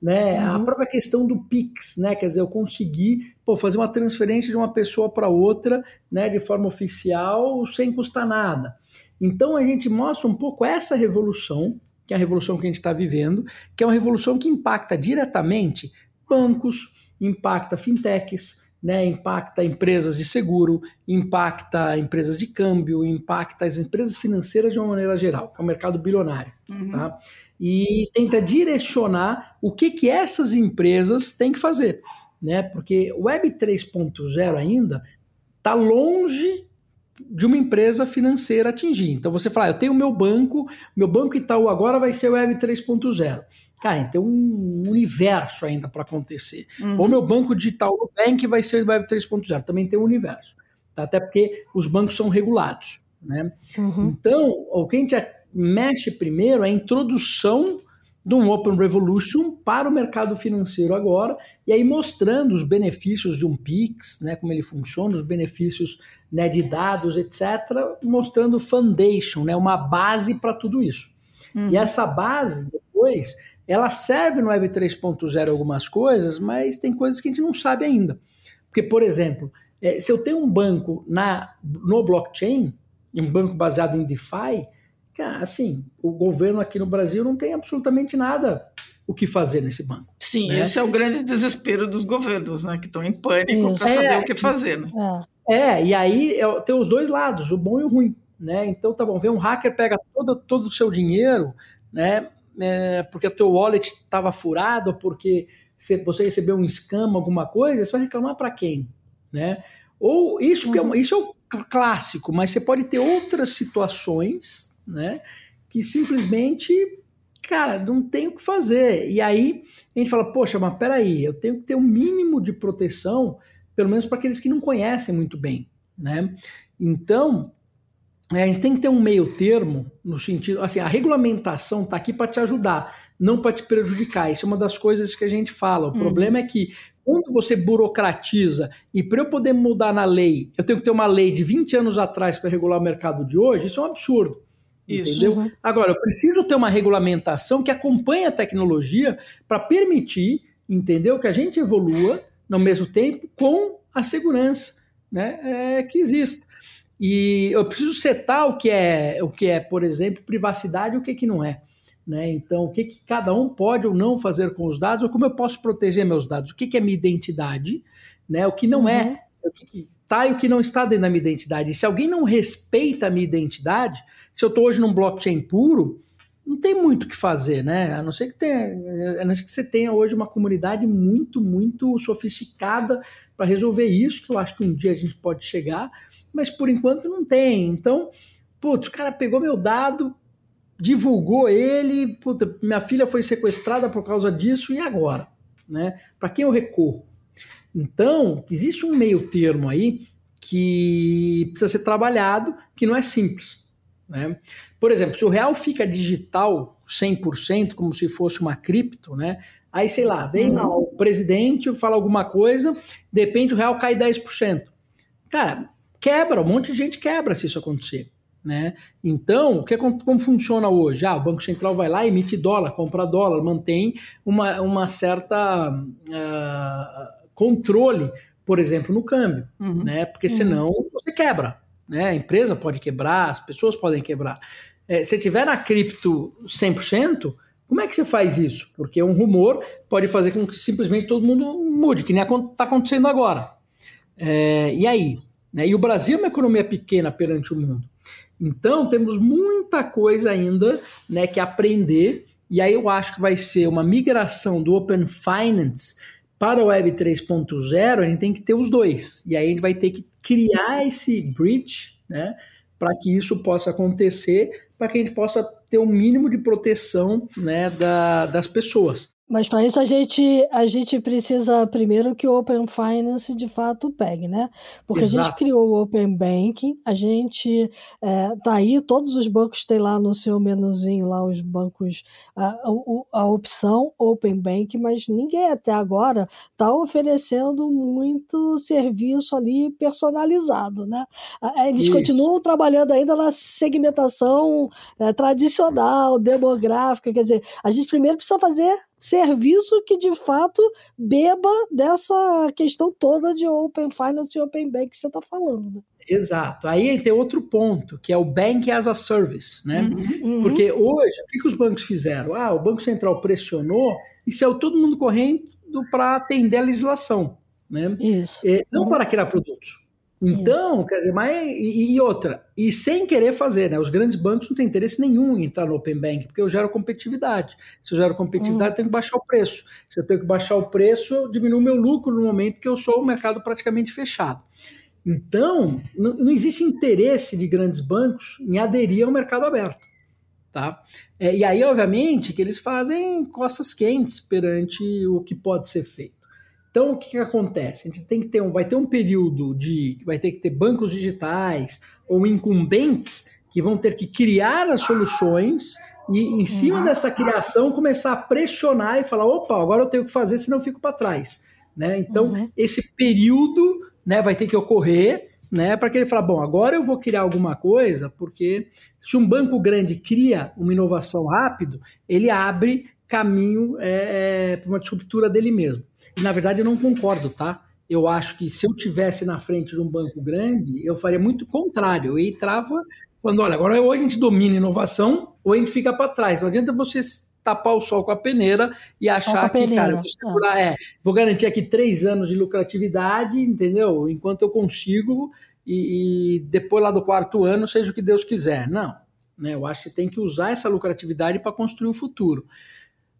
Né? Uhum. A própria questão do Pix, né? Quer dizer, eu consegui pô, fazer uma transferência de uma pessoa para outra né, de forma oficial sem custar nada. Então a gente mostra um pouco essa revolução, que é a revolução que a gente está vivendo, que é uma revolução que impacta diretamente bancos, impacta fintechs, né, impacta empresas de seguro, impacta empresas de câmbio, impacta as empresas financeiras de uma maneira geral, que é o mercado bilionário. Uhum. Tá? E tenta direcionar o que, que essas empresas têm que fazer. Né? Porque o Web 3.0 ainda está longe de uma empresa financeira atingir. Então você fala, ah, eu tenho o meu banco, meu banco Itaú agora vai ser o Web 3.0. Cara, tem um universo ainda para acontecer. Uhum. Ou meu banco digital o Bank vai ser o Web 3.0, também tem um universo. Tá? Até porque os bancos são regulados. Né? Uhum. Então, o que a gente mexe primeiro é a introdução de um Open Revolution para o mercado financeiro agora, e aí mostrando os benefícios de um PIX, né, como ele funciona, os benefícios né, de dados, etc., mostrando foundation, né, uma base para tudo isso. Uhum. E essa base, depois, ela serve no Web 3.0 algumas coisas, mas tem coisas que a gente não sabe ainda. Porque, por exemplo, é, se eu tenho um banco na, no blockchain, um banco baseado em DeFi, cara, assim, o governo aqui no Brasil não tem absolutamente nada o que fazer nesse banco. Sim, né? esse é o grande desespero dos governos, né? Que estão em pânico para saber é, o que fazer. Né? É, é e aí é, tem os dois lados, o bom e o ruim. Né? Então tá bom, vem um hacker, pega todo, todo o seu dinheiro, né? é, porque o teu wallet estava furado, porque você recebeu um scam, alguma coisa, você vai reclamar para quem? Né? Ou isso, uhum. é, isso é o clássico, mas você pode ter outras situações né, que simplesmente, cara, não tem o que fazer. E aí a gente fala, poxa, mas peraí, eu tenho que ter um mínimo de proteção, pelo menos para aqueles que não conhecem muito bem. Né? Então, é, a gente tem que ter um meio termo no sentido, assim, a regulamentação está aqui para te ajudar, não para te prejudicar. Isso é uma das coisas que a gente fala. O uhum. problema é que quando você burocratiza e para eu poder mudar na lei, eu tenho que ter uma lei de 20 anos atrás para regular o mercado de hoje, isso é um absurdo. Isso. Entendeu? Agora, eu preciso ter uma regulamentação que acompanhe a tecnologia para permitir, entendeu, que a gente evolua no mesmo tempo com a segurança né, é, que exista. E eu preciso setar o que é, o que é, por exemplo, privacidade e o que, que não é. Né? Então, o que, que cada um pode ou não fazer com os dados, ou como eu posso proteger meus dados, o que, que é minha identidade, né? o que não é, uhum. é, o que está e o que não está dentro da minha identidade. E se alguém não respeita a minha identidade, se eu estou hoje num blockchain puro, não tem muito o que fazer, né? A não ser que tenha, a não ser que você tenha hoje uma comunidade muito, muito sofisticada para resolver isso, que eu acho que um dia a gente pode chegar mas por enquanto não tem. Então, putz, o cara pegou meu dado, divulgou ele, puta, minha filha foi sequestrada por causa disso, e agora? Né? Para quem eu recorro? Então, existe um meio termo aí que precisa ser trabalhado, que não é simples. Né? Por exemplo, se o real fica digital 100%, como se fosse uma cripto, né? aí sei lá, vem uhum. o presidente, fala alguma coisa, de repente o real cai 10%. Cara, quebra, um monte de gente quebra se isso acontecer. Né? Então, que, como funciona hoje? Ah, o Banco Central vai lá, emite dólar, compra dólar, mantém uma, uma certa uh, controle, por exemplo, no câmbio, uhum. né? porque uhum. senão você quebra. Né? A empresa pode quebrar, as pessoas podem quebrar. É, se tiver na cripto 100%, como é que você faz isso? Porque um rumor pode fazer com que simplesmente todo mundo mude, que nem está acontecendo agora. É, e aí? Né? E o Brasil é uma economia pequena perante o mundo. Então, temos muita coisa ainda né, que aprender, e aí eu acho que vai ser uma migração do Open Finance para o Web 3.0, a gente tem que ter os dois. E aí a gente vai ter que criar esse bridge né, para que isso possa acontecer, para que a gente possa ter um mínimo de proteção né, da, das pessoas. Mas para isso a gente, a gente precisa primeiro que o Open Finance de fato pegue, né? Porque Exato. a gente criou o Open Banking, a gente é, tá aí, todos os bancos têm lá no seu menuzinho lá os bancos, a, a, a opção Open Banking, mas ninguém até agora está oferecendo muito serviço ali personalizado, né? Eles isso. continuam trabalhando ainda na segmentação é, tradicional, demográfica, quer dizer, a gente primeiro precisa fazer serviço que de fato beba dessa questão toda de Open Finance e Open Bank que você está falando. Né? Exato. Aí tem outro ponto, que é o Bank as a Service, né? Uhum, uhum. Porque hoje, o que, que os bancos fizeram? Ah, o Banco Central pressionou e saiu todo mundo correndo para atender a legislação, né? Isso. É, não uhum. para criar produtos. Então, Isso. quer dizer, mas e, e, outra, e sem querer fazer, né? Os grandes bancos não têm interesse nenhum em entrar no Open Bank, porque eu gero competitividade. Se eu gero competitividade, hum. eu tenho que baixar o preço. Se eu tenho que baixar o preço, eu diminuo o meu lucro no momento que eu sou um mercado praticamente fechado. Então, não, não existe interesse de grandes bancos em aderir ao mercado aberto. Tá? É, e aí, obviamente, que eles fazem costas quentes perante o que pode ser feito. Então, o que, que, acontece? A gente tem que ter um, vai ter um período de vai ter que ter bancos digitais ou incumbentes que vão ter que criar as soluções e em cima uhum. dessa criação começar a pressionar e falar, opa, agora eu tenho que fazer, senão eu fico para trás, né? Então, uhum. esse período, né, vai ter que ocorrer, né, para que ele fale, bom, agora eu vou criar alguma coisa, porque se um banco grande cria uma inovação rápido, ele abre caminho é, é, para uma disruptura dele mesmo. E, na verdade, eu não concordo, tá? Eu acho que se eu tivesse na frente de um banco grande, eu faria muito o contrário. Eu entrava falando, olha, agora ou a gente domina inovação ou a gente fica para trás. Não adianta você tapar o sol com a peneira e achar que, peneira. cara, vou, segurar, é, vou garantir aqui três anos de lucratividade, entendeu? Enquanto eu consigo e, e depois lá do quarto ano, seja o que Deus quiser. Não, né? Eu acho que tem que usar essa lucratividade para construir o futuro.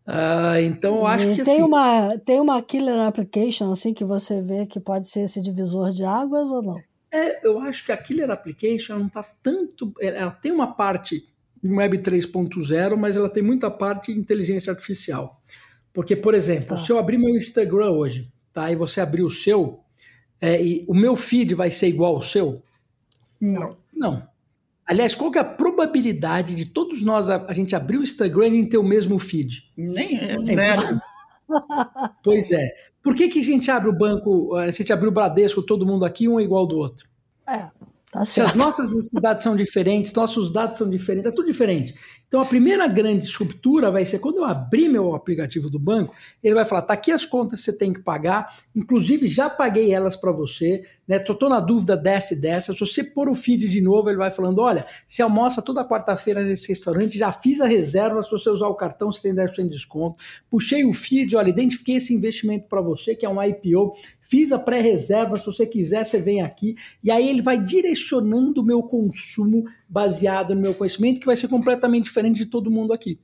Uh, então eu acho e que tem assim, uma tem uma killer application assim que você vê que pode ser esse divisor de águas ou não? É, eu acho que a killer application não está tanto, ela tem uma parte em Web 3.0, mas ela tem muita parte de inteligência artificial. Porque, por exemplo, tá. se eu abrir meu Instagram hoje, tá, e você abrir o seu, é, e o meu feed vai ser igual ao seu? Não. Não. Aliás, qual que é a probabilidade de todos nós, a, a gente abrir o Instagram e ter o mesmo feed? Nem é, zero. Pois é. Por que, que a gente abre o banco, a gente abre o Bradesco, todo mundo aqui, um é igual do outro? É, tá Se as nossas necessidades são diferentes, nossos dados são diferentes, é tudo diferente. Então, a primeira grande ruptura vai ser quando eu abrir meu aplicativo do banco, ele vai falar: tá aqui as contas que você tem que pagar, inclusive já paguei elas para você, né? Tô, tô, na dúvida dessa e dessa. Se você pôr o feed de novo, ele vai falando: olha, se almoça toda quarta-feira nesse restaurante, já fiz a reserva, se você usar o cartão, você tem 10% de desconto. Puxei o feed, olha, identifiquei esse investimento para você, que é um IPO, fiz a pré-reserva, se você quiser, você vem aqui. E aí ele vai direcionando o meu consumo baseado no meu conhecimento, que vai ser completamente diferente de todo mundo aqui.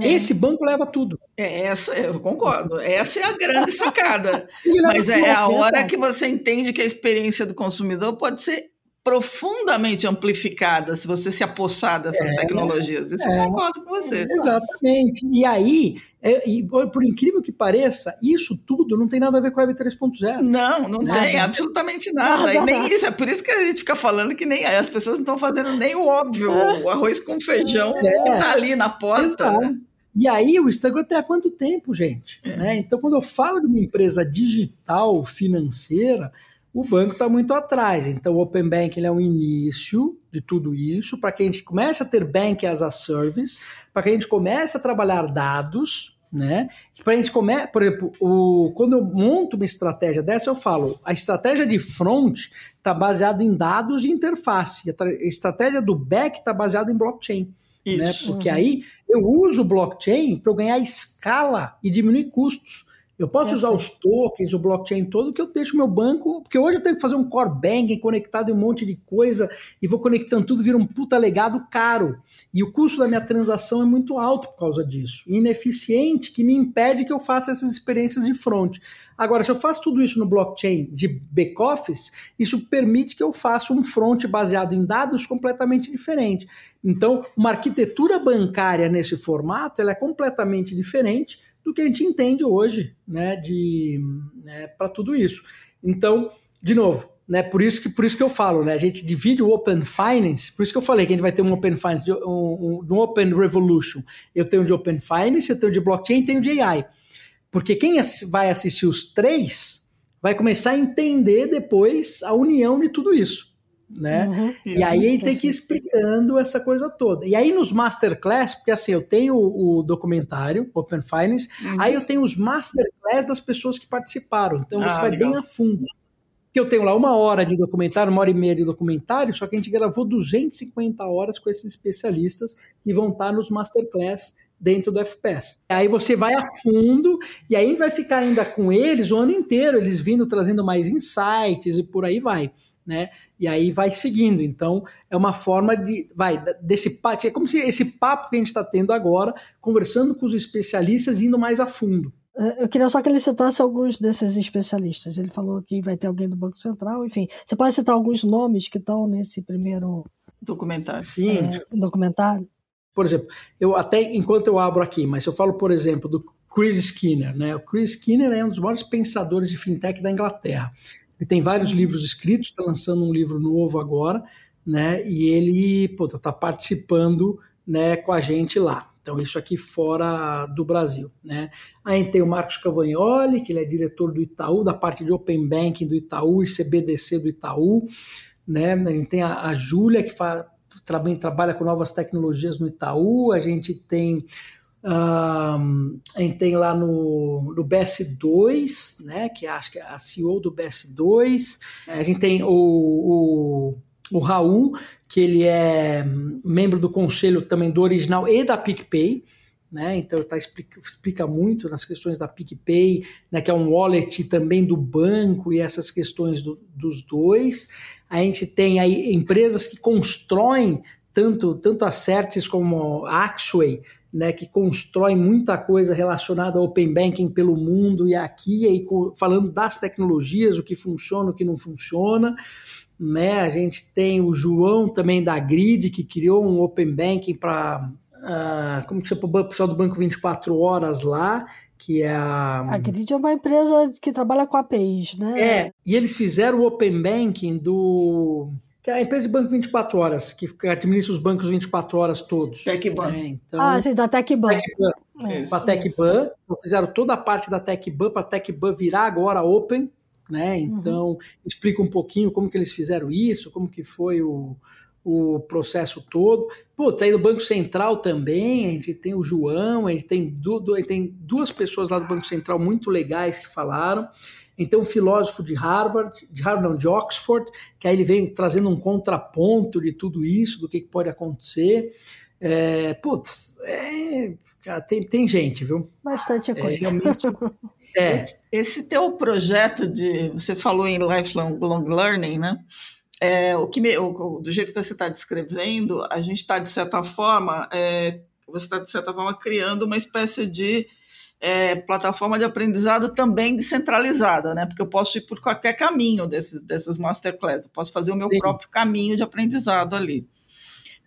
É. Esse banco leva tudo. É, essa, eu concordo. Essa é a grande sacada. Mas é a hora que você entende que a experiência do consumidor pode ser profundamente amplificada se você se apossar dessas é, tecnologias. Isso é, eu concordo com você. Exatamente. E aí, é, e, por incrível que pareça, isso tudo não tem nada a ver com a Web 3.0. Não, não nada. tem absolutamente nada. nada. E nem isso. É por isso que a gente fica falando que nem as pessoas não estão fazendo nem o óbvio, o arroz com feijão é. que está ali na porta. Né? E aí o Instagram tem há quanto tempo, gente? É. Né? Então, quando eu falo de uma empresa digital financeira, o banco está muito atrás. Então, o Open Banking é um início de tudo isso, para que a gente comece a ter Bank as a Service, para que a gente comece a trabalhar dados, né? Para a gente começar, por exemplo, o, quando eu monto uma estratégia dessa, eu falo, a estratégia de front está baseada em dados de interface, a estratégia do back está baseada em blockchain. Né? Porque uhum. aí eu uso o blockchain para ganhar escala e diminuir custos. Eu posso é usar os tokens, o blockchain todo, que eu deixo meu banco, porque hoje eu tenho que fazer um core banking conectado em um monte de coisa e vou conectando tudo, vira um puta legado caro. E o custo da minha transação é muito alto por causa disso. Ineficiente, que me impede que eu faça essas experiências de front. Agora, se eu faço tudo isso no blockchain de back-office, isso permite que eu faça um front baseado em dados completamente diferente. Então, uma arquitetura bancária nesse formato ela é completamente diferente do que a gente entende hoje, né, de né, para tudo isso. Então, de novo, né, por isso que por isso que eu falo, né, a gente divide o Open Finance, por isso que eu falei que a gente vai ter um Open Finance, um, um, Open Revolution. Eu tenho de Open Finance, eu tenho de blockchain, tenho de AI. Porque quem vai assistir os três vai começar a entender depois a união de tudo isso né? Uhum. E aí ele tem que ir explicando essa coisa toda. E aí nos masterclass, porque assim, eu tenho o, documentário, Open Finance, uhum. aí eu tenho os masterclass das pessoas que participaram. Então ah, você vai legal. bem a fundo. Que eu tenho lá uma hora de documentário, uma hora e meia de documentário, só que a gente gravou 250 horas com esses especialistas que vão estar nos masterclass dentro do FPS. Aí você vai a fundo e aí vai ficar ainda com eles o ano inteiro, eles vindo trazendo mais insights e por aí vai né? E aí vai seguindo. Então, é uma forma de. Vai, desse papo. É como se esse papo que a gente está tendo agora, conversando com os especialistas, indo mais a fundo. É, eu queria só que ele citasse alguns desses especialistas. Ele falou que vai ter alguém do Banco Central, enfim. Você pode citar alguns nomes que estão nesse primeiro documentário? Sim. É, documentário? Por exemplo, eu até enquanto eu abro aqui, mas eu falo, por exemplo, do Chris Skinner, né? O Chris Skinner é um dos maiores pensadores de fintech da Inglaterra. Ele tem vários livros escritos, está lançando um livro novo agora, né? E ele está tá participando né, com a gente lá. Então, isso aqui fora do Brasil. Né? Aí tem o Marcos Cavagnoli, que ele é diretor do Itaú, da parte de Open Banking do Itaú e CBDC do Itaú. Né? A gente tem a, a Júlia, que faz, também trabalha com novas tecnologias no Itaú. A gente tem um, a gente tem lá no, no BS2, né, que acho que é a CEO do BS2. A gente tem o, o, o Raul, que ele é membro do conselho também do original e da PicPay. Né? Então tá, explica, explica muito nas questões da PicPay, né, que é um wallet também do banco e essas questões do, dos dois. A gente tem aí empresas que constroem tanto, tanto a Certis como a Axway, né, que constrói muita coisa relacionada ao Open Banking pelo mundo e aqui, aí, falando das tecnologias, o que funciona, o que não funciona. Né? A gente tem o João também da Grid, que criou um Open Banking para. Uh, ah, como que chama o pessoal do Banco 24 Horas lá, que é a. A Grid é uma empresa que trabalha com APIs, né? É, e eles fizeram o Open Banking do que é a empresa de banco 24 horas, que administra os bancos 24 horas todos. TecBan. É, então, Ah, sim, da TecBan. TecBan. É. Para a TecBan, então fizeram toda a parte da TecBan para a TecBan virar agora Open, né? Então, explica um pouquinho como que eles fizeram isso, como que foi o, o processo todo. Putz, aí do Banco Central também, a gente tem o João, a gente tem, du, du- a gente tem duas pessoas lá do Banco Central muito legais que falaram. Então, um filósofo de Harvard, de Harvard não, de Oxford, que aí ele vem trazendo um contraponto de tudo isso, do que, que pode acontecer. É, putz, é, tem, tem gente, viu? Bastante É, coisa. realmente. É, Esse teu projeto de. Você falou em lifelong long learning, né? É, o que me- o- do jeito que você está descrevendo, a gente está, de certa forma, é, você está, de certa forma, criando uma espécie de é, plataforma de aprendizado também descentralizada, né? Porque eu posso ir por qualquer caminho desses, dessas masterclass, eu posso fazer o meu Sim. próprio caminho de aprendizado ali.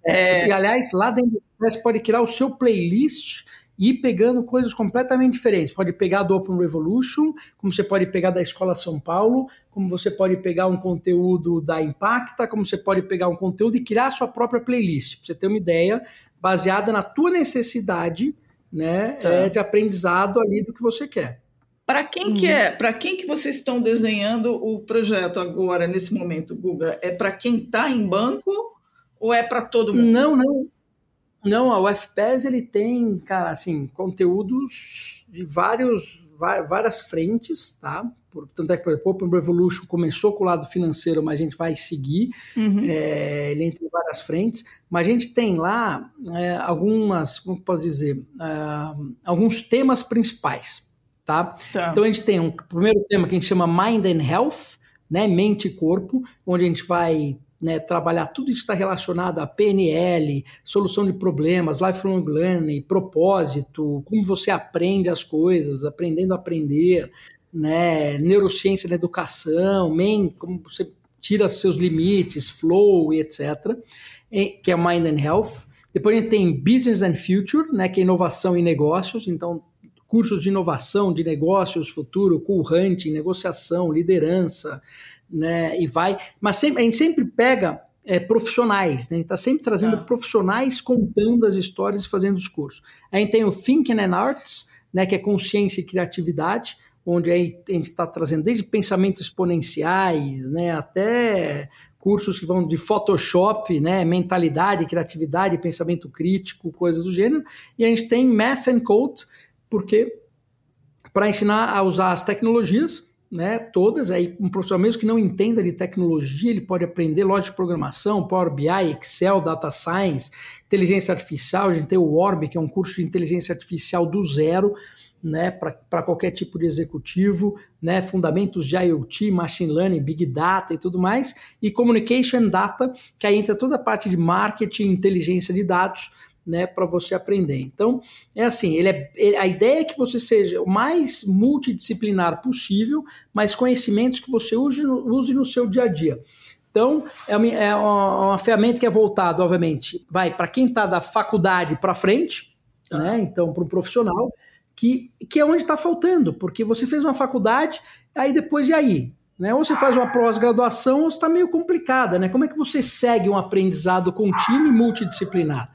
É, E, aliás, lá dentro do Express pode criar o seu playlist e ir pegando coisas completamente diferentes. Pode pegar do Open Revolution, como você pode pegar da Escola São Paulo, como você pode pegar um conteúdo da Impacta, como você pode pegar um conteúdo e criar a sua própria playlist. Pra você ter uma ideia baseada na tua necessidade né, Tá. é, de aprendizado ali do que você quer. Para quem Uhum. que é? Para quem que vocês estão desenhando o projeto agora nesse momento, Guga? É para quem está em banco ou é para todo mundo? Não, não. Não, a UFPES ele tem, cara, assim, conteúdos de vários, várias frentes, tá? Por- Tanto é que, por exemplo, o Open Revolution começou com o lado financeiro, mas a gente vai seguir, Uhum. é, ele entra em várias frentes, mas a gente tem lá é, algumas, como posso dizer, Ah, alguns temas principais, tá? Tá. Então a gente tem um primeiro tema que a gente chama Mind and Health, né, mente e corpo, onde a gente vai né, trabalhar tudo isso está relacionado a PNL, solução de problemas, lifelong learning, propósito, como você aprende as coisas, aprendendo a aprender, né, neurociência na educação, como você tira seus limites, flow e etc., e- que é Mind and Health. Depois a gente tem Business and Future, né, que é inovação e negócios, então cursos de inovação, de negócios, futuro, cool hunting, negociação, liderança, né, e vai. Mas sempre, a gente sempre pega é, profissionais, né? A gente está sempre trazendo Tá. profissionais contando as histórias e fazendo os cursos. A gente tem o Thinking and Arts, né, que é consciência e criatividade, onde aí a gente está trazendo desde pensamentos exponenciais, né, até cursos que vão de Photoshop, né, mentalidade, criatividade, pensamento crítico, coisas do gênero. E a gente tem Math and Code, porque para ensinar a usar as tecnologias, né, todas, aí um profissional mesmo que não entenda de tecnologia, ele pode aprender lógica de programação, Power BI, Excel, Data Science, inteligência artificial, a gente tem o Orb, que é um curso de inteligência artificial do zero, né, para qualquer tipo de executivo, né, fundamentos de IoT, machine learning, big data e tudo mais, e communication data, que aí entra toda a parte de marketing, inteligência de dados, né, para você aprender. Então, é assim, ele é, ele- a ideia é que você seja o mais multidisciplinar possível, mas conhecimentos que você use, no- use no seu dia a dia. Então, é uma, é uma- ferramenta que é voltada, obviamente, vai para quem está da faculdade para frente, Tá. né? Então, para um profissional, que, que é onde está faltando, porque você fez uma faculdade, aí depois e aí? Né? Ou você faz uma pós-graduação, ou está meio complicada, né? Como é que você segue um aprendizado contínuo e multidisciplinar?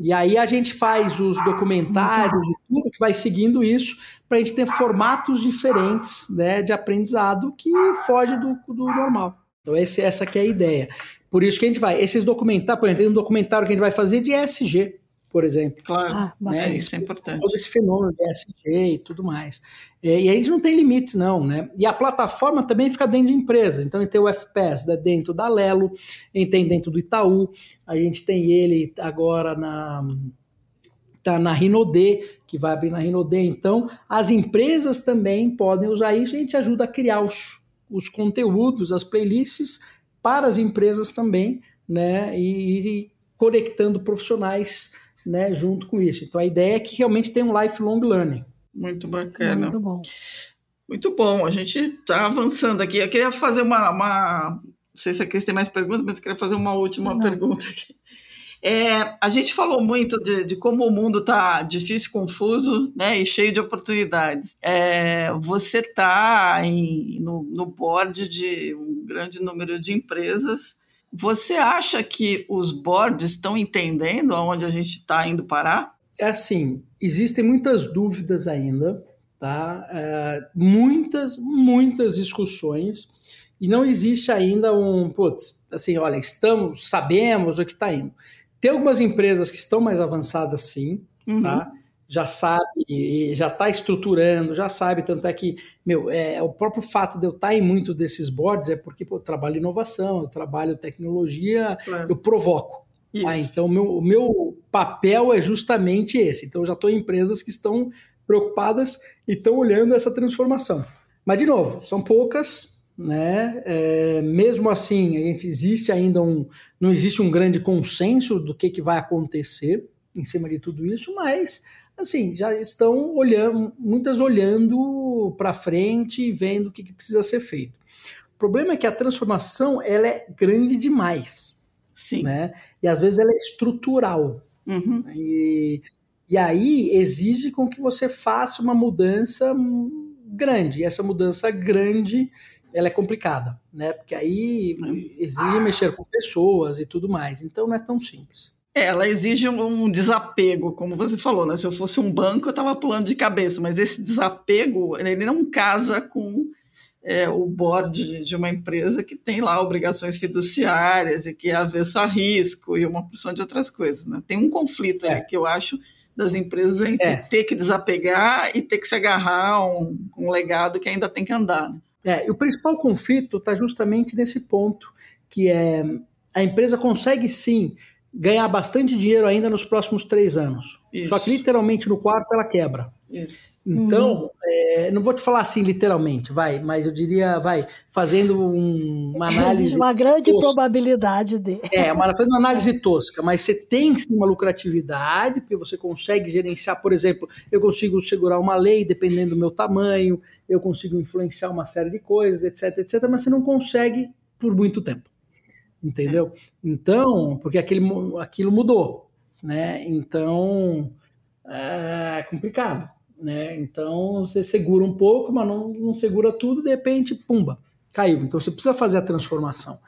E aí a gente faz os documentários e tudo que vai seguindo isso para a gente ter formatos diferentes né, de aprendizado que foge do, do normal. Então esse, essa que é a ideia. Por isso que a gente vai. Esses documentários, por exemplo, tem um documentário que a gente vai fazer de ESG, por exemplo. Claro, Ah, né? Isso é importante. Todo esse fenômeno de ESG e tudo mais. É, e a gente não tem limites, não, né? E a plataforma também fica dentro de empresas. Então, a gente tem o FPS né, dentro da Lelo, a gente tem dentro do Itaú, a gente tem ele agora na tá na Rinode, que vai abrir na Rinode. Então, as empresas também podem usar isso e a gente ajuda a criar os, os conteúdos, as playlists para as empresas também, né? E, e conectando profissionais né, junto com isso. Então, a ideia é que realmente tem um lifelong learning. Muito bacana. Muito bom. Muito bom, a gente está avançando aqui. Eu queria fazer uma, uma- Não sei se a Cris tem mais perguntas, mas eu queria fazer uma última Não. pergunta aqui. É, a gente falou muito de, de como o mundo está difícil, confuso né, e cheio de oportunidades. É, você está no, no board de um grande número de empresas Você acha que os boards estão entendendo aonde a gente está indo parar? É assim, existem muitas dúvidas ainda, tá? É, muitas, muitas discussões e não existe ainda um, putz, assim, olha, estamos, sabemos o que está indo. Tem algumas empresas que estão mais avançadas, sim, uhum. tá? Já sabe, já está estruturando, já sabe, tanto é que, meu, é, o próprio fato de eu estar tá em muito desses boards é porque pô, eu trabalho inovação, eu trabalho tecnologia, claro. eu provoco. Tá? Então, o meu, o meu papel é justamente esse. Então, eu já estou em empresas que estão preocupadas e estão olhando essa transformação. Mas, de novo, são poucas, né? É, mesmo assim, a gente existe ainda um, não existe um grande consenso do que, que vai acontecer em cima de tudo isso, mas assim já estão olhando, muitas olhando para frente e vendo o que, que, precisa ser feito. O problema é que a transformação ela é grande demais, Sim. né? E às vezes ela é estrutural. Uhum. E, e aí exige com que você faça uma mudança grande. E essa mudança grande ela é complicada, né? Porque aí exige mexer com pessoas e tudo mais. Então não é tão simples. Ela exige um desapego, como você falou, né? Se eu fosse um banco, eu estava pulando de cabeça, mas esse desapego, ele não casa com é, o board de uma empresa que tem lá obrigações fiduciárias e que é avesso a risco e uma porção de outras coisas, né? Tem um conflito é. que eu acho das empresas entre é. ter que desapegar e ter que se agarrar a um, um legado que ainda tem que andar. Né? É, e o principal conflito está justamente nesse ponto, que é a empresa consegue sim ganhar bastante dinheiro ainda nos próximos três anos. Isso. Só que literalmente no quarto ela quebra. Isso. Então, uhum. é, não vou te falar assim literalmente, vai, mas eu diria, vai, fazendo um, uma análise. Existe uma grande tosca. probabilidade de. É, uma, fazendo uma análise tosca, mas você tem sim uma lucratividade, porque você consegue gerenciar, por exemplo, eu consigo segurar uma lei dependendo do meu tamanho, eu consigo influenciar uma série de coisas, etc, etc, mas você não consegue por muito tempo. Entendeu? Então, porque aquele, aquilo mudou, né? Então, é complicado né? Então você segura um pouco, mas não, não segura tudo, de repente, pumba, caiu. Então você precisa fazer a transformação.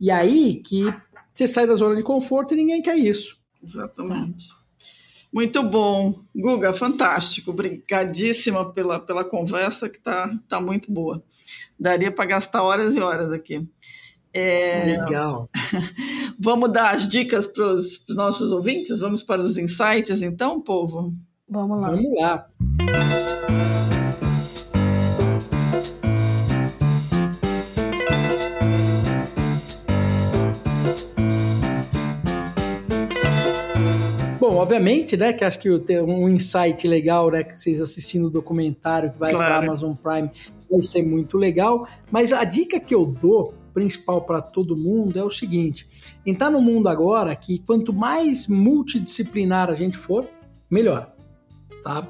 E aí que você sai da zona de conforto e ninguém quer isso. Exatamente. Muito bom. Guga, fantástico. Obrigadíssima pela, pela conversa, que tá, tá muito boa. Daria para gastar horas e horas aqui. É... Legal. Vamos dar as dicas para os nossos ouvintes? Vamos para os insights, então, povo? Vamos lá. Vamos lá. Bom, obviamente, né, que acho que tem um insight legal, né, que vocês assistindo o documentário que vai claro. para Amazon Prime vai ser muito legal, mas a dica que eu dou principal para todo mundo é o seguinte: entrar no mundo agora que quanto mais multidisciplinar a gente for, melhor tá?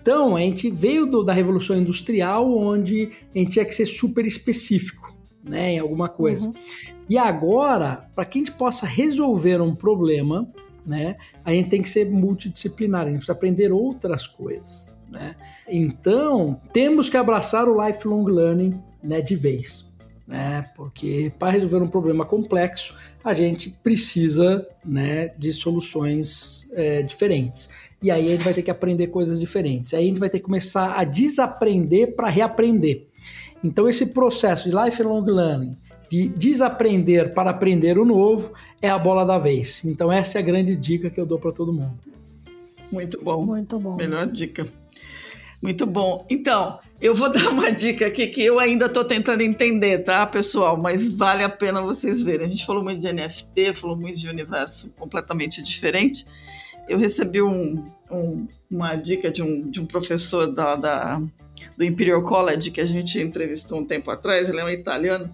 Então, a gente veio do, da Revolução Industrial, onde a gente tinha que ser super específico, né, em alguma coisa. Uhum. E agora, para que a gente possa resolver um problema, né, a gente tem que ser multidisciplinar, a gente precisa aprender outras coisas, né? Então, temos que abraçar o lifelong learning, né, de vez, né? Porque para resolver um problema complexo, a gente precisa, né, de soluções é, diferentes e aí a gente vai ter que aprender coisas diferentes. Aí a gente vai ter que começar a desaprender para reaprender. Então, esse processo de lifelong learning, de desaprender para aprender o novo, é a bola da vez. Então, essa é a grande dica que eu dou para todo mundo. Muito bom. Muito bom. Melhor dica. Muito bom. Então, eu vou dar uma dica aqui que eu ainda estou tentando entender, tá, pessoal? Mas vale a pena vocês verem. A gente falou muito de NFT, falou muito de universo completamente diferente eu recebi um, um, uma dica de um, de um professor da, da, do Imperial College que a gente entrevistou um tempo atrás, ele é um italiano,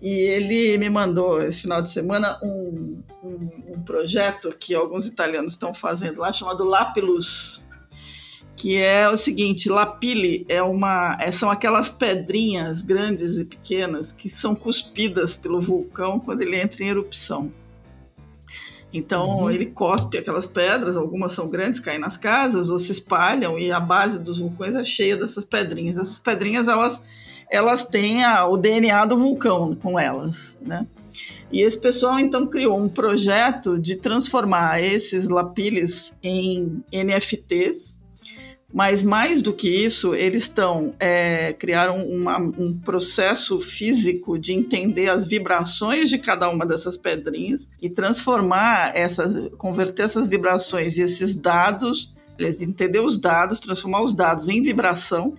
e ele me mandou esse final de semana um, um, um projeto que alguns italianos estão fazendo lá, chamado Lapilus, que é o seguinte, lapile é uma, é, são aquelas pedrinhas grandes e pequenas que são cuspidas pelo vulcão quando ele entra em erupção. Então uhum. ele cospe aquelas pedras, algumas são grandes, caem nas casas ou se espalham e a base dos vulcões é cheia dessas pedrinhas. Essas pedrinhas elas elas têm a, o DNA do vulcão com elas, né? E esse pessoal então criou um projeto de transformar esses lapiles em NFTs, mas mais do que isso, eles estão é, criaram uma, um processo físico de entender as vibrações de cada uma dessas pedrinhas e transformar essas, converter essas vibrações e esses dados, eles entender os dados, transformar os dados em vibração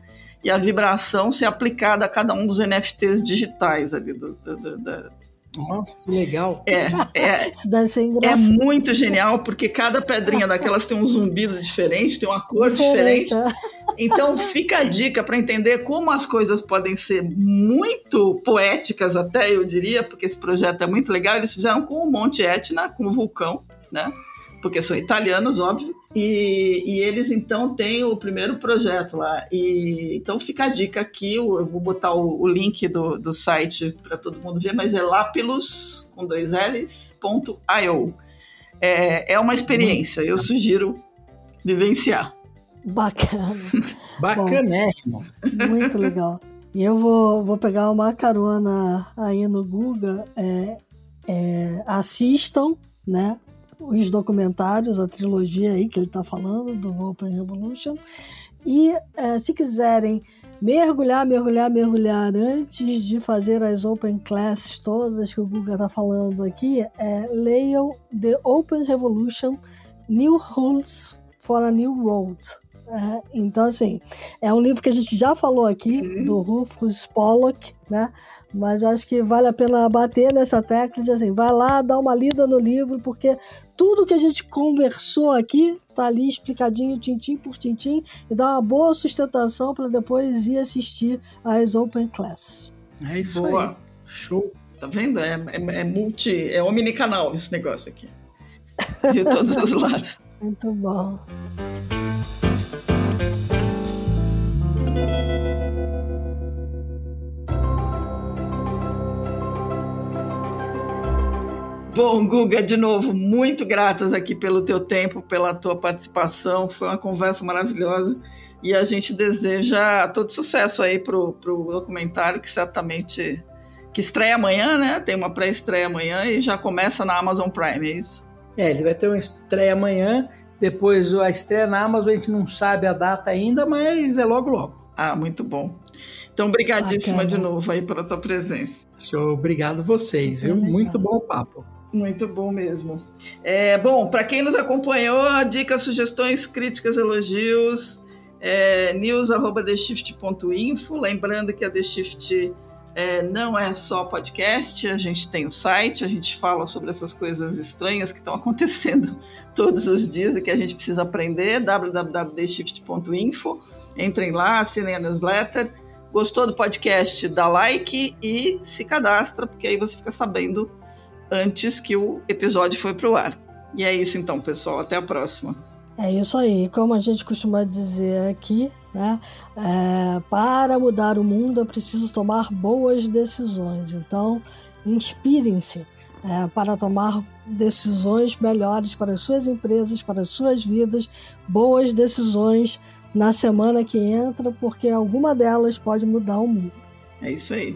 e a vibração ser aplicada a cada um dos NFTs digitais ali do, do, do, nossa, que legal. É, é, Isso deve ser é engraçado. muito genial, porque cada pedrinha daquelas tem um zumbido diferente, tem uma cor diferente. é. Então fica a dica para entender como as coisas podem ser muito poéticas, até eu diria, porque esse projeto é muito legal. Eles fizeram com o Monte Etna, com o vulcão, né? Porque são italianos, óbvio. E, e eles então têm o primeiro projeto lá. E, então fica a dica aqui, eu vou botar o, o link do, do site para todo mundo ver, mas é lapilus com dois L's, ponto .io. É, é uma experiência, eu sugiro vivenciar. Bacana. Bacanérrimo. Muito legal. E eu vou, vou pegar uma carona aí no Google. É, é, assistam, né? Os documentários, a trilogia aí que ele está falando, do Open Revolution. E é, se quiserem mergulhar, mergulhar, mergulhar antes de fazer as Open Classes todas que o Google está falando aqui, é, leiam The Open Revolution New Rules for a New World. É, então, assim, é um livro que a gente já falou aqui, Uhum. do Rufus Pollock, né? Mas eu acho que vale a pena bater nessa tecla de assim, vai lá, dá uma lida no livro, porque tudo que a gente conversou aqui tá ali explicadinho, tintim por tintim, e dá uma boa sustentação para depois ir assistir às Open Class. É isso Boa. aí. Show. Tá vendo? É, é, é multi, é omnicanal esse negócio aqui. De todos os lados. Muito bom. Bom, Guga, de novo, muito gratas aqui pelo teu tempo, pela tua participação. Foi uma conversa maravilhosa. E a gente deseja todo sucesso aí pro, pro documentário, que certamente que estreia amanhã, né? Tem uma pré-estreia amanhã e já começa na Amazon Prime, é isso? É, ele vai ter uma estreia amanhã, depois a estreia na Amazon, a gente não sabe a data ainda, mas é logo logo. Ah, muito bom. Então, obrigadíssima Bacana. de novo aí pela tua presença. Show, obrigado vocês, Super viu? legal. Muito bom o papo. Muito bom mesmo. É, bom, para quem nos acompanhou, dicas, sugestões, críticas, elogios, é, news.theshift.info. Lembrando que a The Shift é, não é só podcast, a gente tem o site, a gente fala sobre essas coisas estranhas que estão acontecendo todos os dias e que a gente precisa aprender. www.theshift.info. Entrem lá, assinem a newsletter. Gostou do podcast? Dá like e se cadastra, porque aí você fica sabendo antes que o episódio foi pro ar. E é isso então, pessoal. Até a próxima. É isso aí, como a gente costuma dizer aqui, né? é, para mudar o mundo é preciso tomar boas decisões. Então, inspirem-se é, para tomar decisões melhores para as suas empresas, para as suas vidas, boas decisões na semana que entra, porque alguma delas pode mudar o mundo. É isso aí.